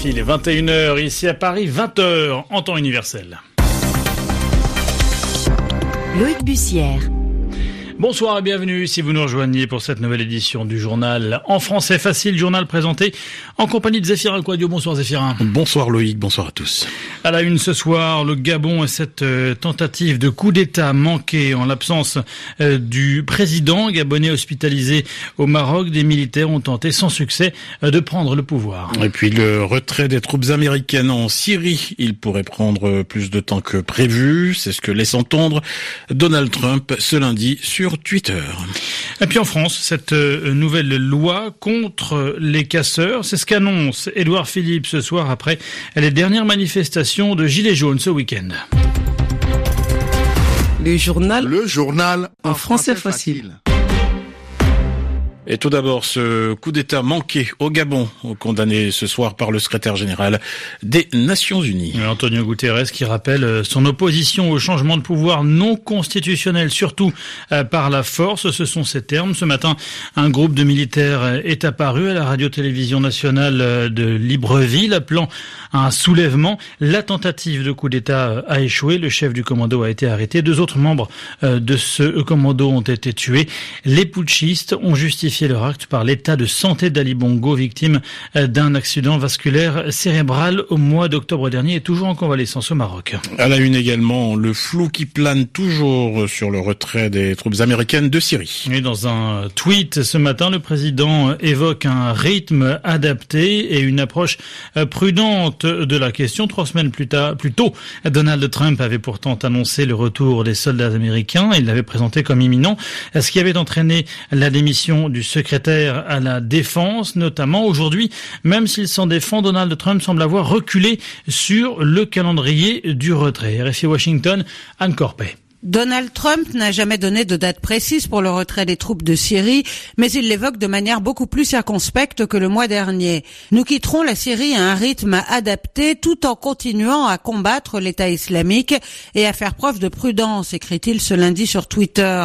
RFI, les 21h, ici à Paris, 20h en temps universel. Loïc Bussière. Bonsoir et bienvenue si vous nous rejoignez pour cette nouvelle édition du journal en français facile, journal présenté en compagnie de Zéphirin Quadio. Bonsoir Zéphirin. Bonsoir Loïc, bonsoir à tous. À la une ce soir, le Gabon et cette euh, tentative de coup d'État manquée en l'absence euh, du président gabonais hospitalisé au Maroc. Des militaires ont tenté sans succès euh, de prendre le pouvoir. Et puis le retrait des troupes américaines en Syrie, il pourrait prendre plus de temps que prévu. C'est ce que laisse entendre Donald Trump ce lundi sur Twitter. Et puis en France, cette euh, nouvelle loi contre les casseurs, c'est ce qu'annonce Édouard Philippe ce soir après les dernières manifestations de Gilets jaunes ce week-end. Le journal. Le journal en, français, facile. Et tout d'abord, ce coup d'État manqué au Gabon, condamné ce soir par le secrétaire général des Nations Unies. Antonio Guterres qui rappelle euh, son opposition au changement de pouvoir non constitutionnel, surtout euh, par la force. Ce sont ces termes. Ce matin, un groupe de militaires euh, est apparu à la radio-télévision nationale de Libreville, appelant à un soulèvement. La tentative de coup d'État a échoué. Le chef du commando a été arrêté. Deux autres membres de ce commando ont été tués. Les putschistes ont justifié leur acte par l'état de santé d'Ali Bongo, victime euh, d'un accident vasculaire cérébral au mois d'octobre dernier et toujours en convalescence au Maroc. À la une également, le flou qui plane toujours sur le retrait des troupes américaines de Syrie. Et dans un tweet ce matin, le président évoque un rythme adapté et une approche euh, prudente de la question. Trois semaines plus, tard, plus tôt, Donald Trump avait pourtant annoncé le retour des soldats américains. Il l'avait présenté comme imminent, ce qui avait entraîné la démission du secrétaire à la défense, notamment aujourd'hui, même s'il s'en défend, Donald Trump semble avoir reculé sur le calendrier du retrait. RFI Washington, Anne Corpet. Donald Trump n'a jamais donné de date précise pour le retrait des troupes de Syrie, mais il l'évoque de manière beaucoup plus circonspecte que le mois dernier. Nous quitterons la Syrie à un rythme adapté tout en continuant à combattre l'État islamique et à faire preuve de prudence, écrit-il ce lundi sur Twitter.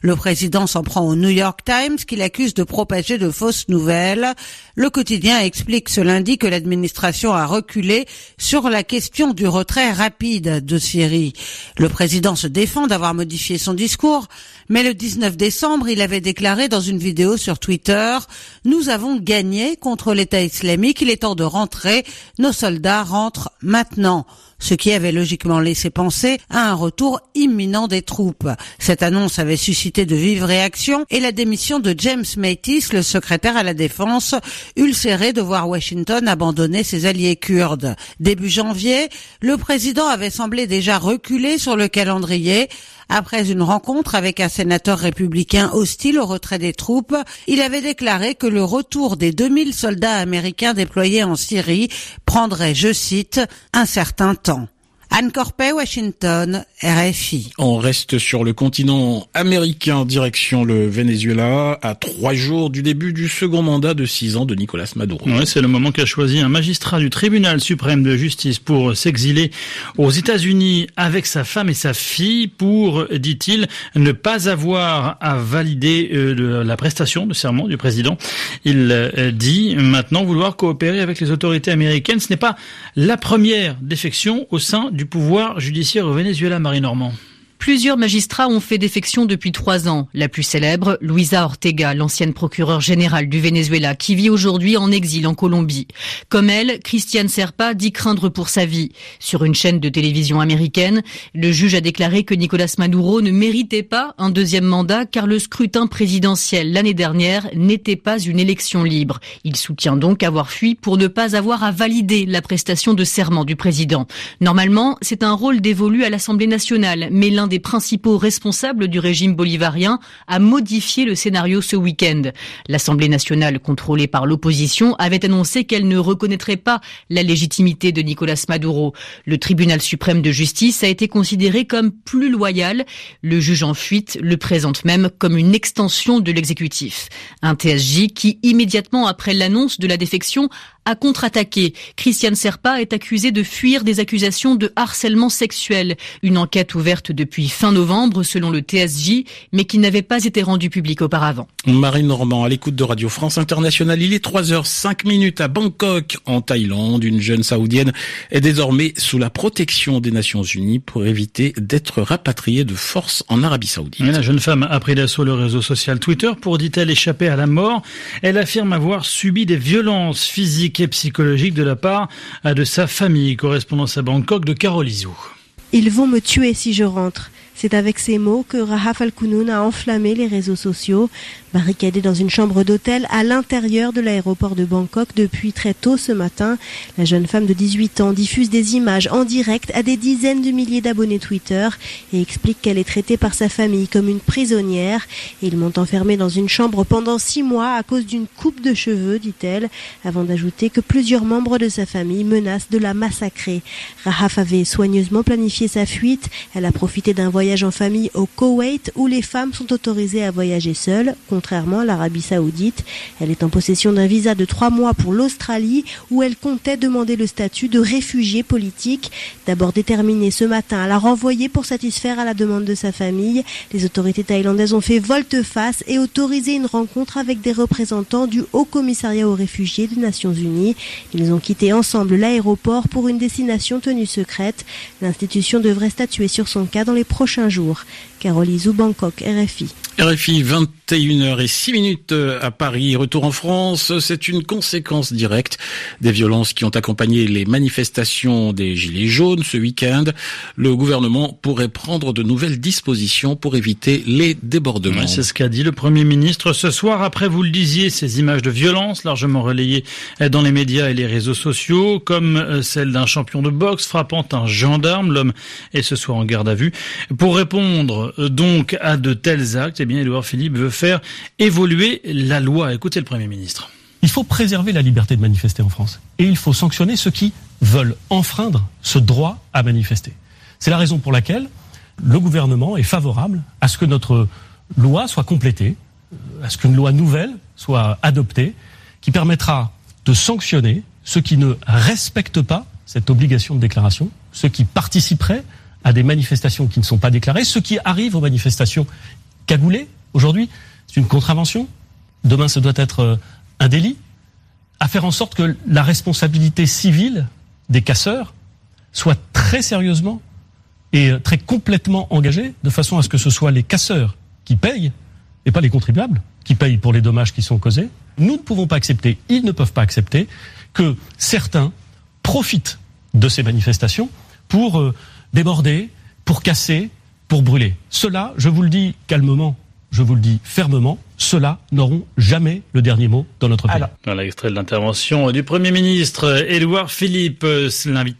Le président s'en prend au New York Times qu'il accuse de propager de fausses nouvelles. Le quotidien explique ce lundi que l'administration a reculé sur la question du retrait rapide de Syrie. Le président se défend d'avoir modifié son discours, mais le 19 décembre, il avait déclaré dans une vidéo sur Twitter « Nous avons gagné contre l'État islamique, il est temps de rentrer, nos soldats rentrent maintenant » ce qui avait logiquement laissé penser à un retour imminent des troupes. Cette annonce avait suscité de vives réactions et la démission de James Mattis, le secrétaire à la défense, ulcéré de voir Washington abandonner ses alliés kurdes. Début janvier, le président avait semblé déjà reculer sur le calendrier après une rencontre avec un sénateur républicain hostile au retrait des troupes, il avait déclaré que le retour des 2000 soldats américains déployés en Syrie prendrait, je cite, un certain temps. Anne Corpet, Washington, RFI. On reste sur le continent américain, direction le Venezuela, à trois jours du début du second mandat de six ans de Nicolas Maduro. Ouais, c'est le moment qu'a choisi un magistrat du tribunal suprême de justice pour s'exiler aux États-Unis avec sa femme et sa fille pour, dit-il, ne pas avoir à valider euh, la prestation de serment du président. Il euh, dit maintenant vouloir coopérer avec les autorités américaines. Ce n'est pas la première défection au sein du du pouvoir judiciaire au Venezuela, Marie Normand. Plusieurs magistrats ont fait défection depuis trois ans. La plus célèbre, Luisa Ortega, l'ancienne procureure générale du Venezuela, qui vit aujourd'hui en exil en Colombie. Comme elle, Christiane Serpa dit craindre pour sa vie. Sur une chaîne de télévision américaine, le juge a déclaré que Nicolas Maduro ne méritait pas un deuxième mandat car le scrutin présidentiel l'année dernière n'était pas une élection libre. Il soutient donc avoir fui pour ne pas avoir à valider la prestation de serment du président. Normalement, c'est un rôle dévolu à l'Assemblée nationale, mais l'un des principaux responsables du régime bolivarien, a modifié le scénario ce week-end. L'Assemblée nationale, contrôlée par l'opposition, avait annoncé qu'elle ne reconnaîtrait pas la légitimité de Nicolas Maduro. Le tribunal suprême de justice a été considéré comme plus loyal. Le juge en fuite le présente même comme une extension de l'exécutif. Un TSJ qui, immédiatement après l'annonce de la défection, a contre-attaqué. Christiane Serpa est accusée de fuir des accusations de harcèlement sexuel. Une enquête ouverte depuis fin novembre selon le TSJ, mais qui n'avait pas été rendue publique auparavant. Marine Normand à l'écoute de Radio France Internationale. Il est 3h05 minutes à Bangkok, en Thaïlande. Une jeune saoudienne est désormais sous la protection des Nations Unies pour éviter d'être rapatriée de force en Arabie Saoudite. la jeune femme a pris d'assaut le réseau social Twitter pour, dit-elle, échapper à la mort. Elle affirme avoir subi des violences physiques et psychologiques de la part de sa famille. Correspondance à Bangkok de Carole Izou. Ils vont me tuer si je rentre. C'est avec ces mots que Rahaf Al-Kounoun a enflammé les réseaux sociaux. Barricadée dans une chambre d'hôtel à l'intérieur de l'aéroport de Bangkok depuis très tôt ce matin, la jeune femme de 18 ans diffuse des images en direct à des dizaines de milliers d'abonnés Twitter et explique qu'elle est traitée par sa famille comme une prisonnière. Ils m'ont enfermée dans une chambre pendant six mois à cause d'une coupe de cheveux, dit-elle, avant d'ajouter que plusieurs membres de sa famille menacent de la massacrer. Rahaf avait soigneusement planifié sa fuite. Elle a profité d'un voyage en famille au Koweït où les femmes sont autorisées à voyager seules, contrairement à l'Arabie Saoudite. Elle est en possession d'un visa de trois mois pour l'Australie où elle comptait demander le statut de réfugié politique. D'abord déterminée ce matin à la renvoyer pour satisfaire à la demande de sa famille, les autorités thaïlandaises ont fait volte-face et autorisé une rencontre avec des représentants du Haut Commissariat aux réfugiés des Nations Unies. Ils ont quitté ensemble l'aéroport pour une destination tenue secrète. L'institution devrait statuer sur son cas dans les prochains un jour. Carole Izou, Bangkok, RFI. RFI, 21h06 minutes euh, à Paris. Retour en France, c'est une conséquence directe des violences qui ont accompagné les manifestations des Gilets jaunes ce week-end. Le gouvernement pourrait prendre de nouvelles dispositions pour éviter les débordements. c'est ce qu'a dit le Premier ministre ce soir. Après, vous le disiez, ces images de violence largement relayées dans les médias et les réseaux sociaux, comme euh, celle d'un champion de boxe frappant un gendarme. L'homme est ce soir en garde à vue. Pour répondre euh, donc à de tels actes, eh bien, Édouard Philippe veut faire évoluer la loi. Écoutez le Premier ministre. Il faut préserver la liberté de manifester en France. Et il faut sanctionner ceux qui veulent enfreindre ce droit à manifester. C'est la raison pour laquelle le gouvernement est favorable à ce que notre loi soit complétée, à ce qu'une loi nouvelle soit adoptée, qui permettra de sanctionner ceux qui ne respectent pas cette obligation de déclaration, ceux qui participeraient à des manifestations qui ne sont pas déclarées. Ce qui arrive aux manifestations cagoulées, aujourd'hui, c'est une contravention. Demain, ce doit être euh, un délit. À faire en sorte que la responsabilité civile des casseurs soit très sérieusement et euh, très complètement engagée, de façon à ce que ce soit les casseurs qui payent, et pas les contribuables, qui payent pour les dommages qui sont causés. Nous ne pouvons pas accepter, ils ne peuvent pas accepter, que certains profitent de ces manifestations pour euh, déborder, pour casser, pour brûler. Cela, je vous le dis calmement, je vous le dis fermement, ceux-là n'auront jamais le dernier mot dans notre pays. Alors, voilà l'extrait de l'intervention du Premier ministre Édouard Philippe, euh,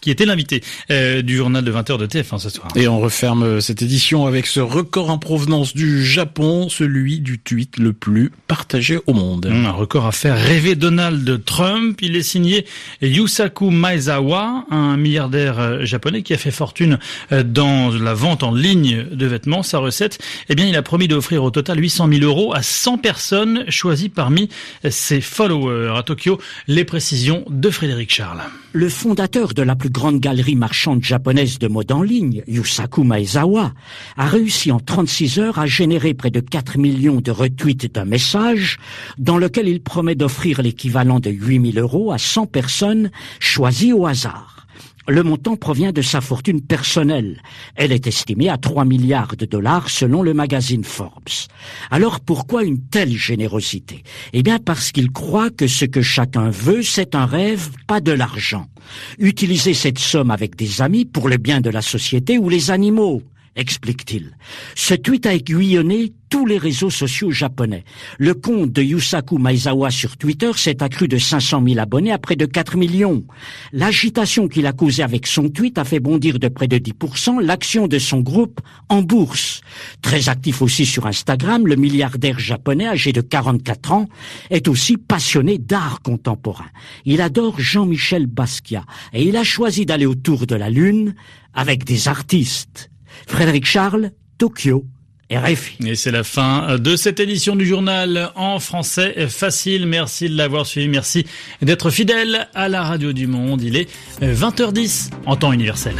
qui était l'invité euh, du journal de 20h de TF1 ce soir. Et on referme euh, cette édition avec ce record en provenance du Japon, celui du tweet le plus partagé au monde. Un record à faire rêver Donald Trump. Il est signé Yusaku Maezawa, un milliardaire japonais qui a fait fortune dans la vente en ligne de vêtements. Sa recette, eh bien, il a promis d'offrir au total 800 000 euros à 100 personnes choisies parmi ses followers. À Tokyo, les précisions de Frédéric Charles. Le fondateur de la plus grande galerie marchande japonaise de mode en ligne, Yusaku Maezawa, a réussi en 36 heures à générer près de 4 millions de retweets d'un message dans lequel il promet d'offrir l'équivalent de 8000 euros à 100 personnes choisies au hasard. Le montant provient de sa fortune personnelle. Elle est estimée à 3 milliards de dollars selon le magazine Forbes. Alors pourquoi une telle générosité? Eh bien parce qu'il croit que ce que chacun veut, c'est un rêve, pas de l'argent. Utiliser cette somme avec des amis pour le bien de la société ou les animaux explique-t-il. Ce tweet a aiguillonné tous les réseaux sociaux japonais. Le compte de Yusaku Maezawa sur Twitter s'est accru de 500 000 abonnés à près de 4 millions. L'agitation qu'il a causée avec son tweet a fait bondir de près de 10% l'action de son groupe en bourse. Très actif aussi sur Instagram, le milliardaire japonais âgé de 44 ans est aussi passionné d'art contemporain. Il adore Jean-Michel Basquiat et il a choisi d'aller autour de la Lune avec des artistes. Frédéric Charles, Tokyo, RFI. Et c'est la fin de cette édition du journal en français facile. Merci de l'avoir suivi. Merci d'être fidèle à la radio du monde. Il est 20h10 en temps universel.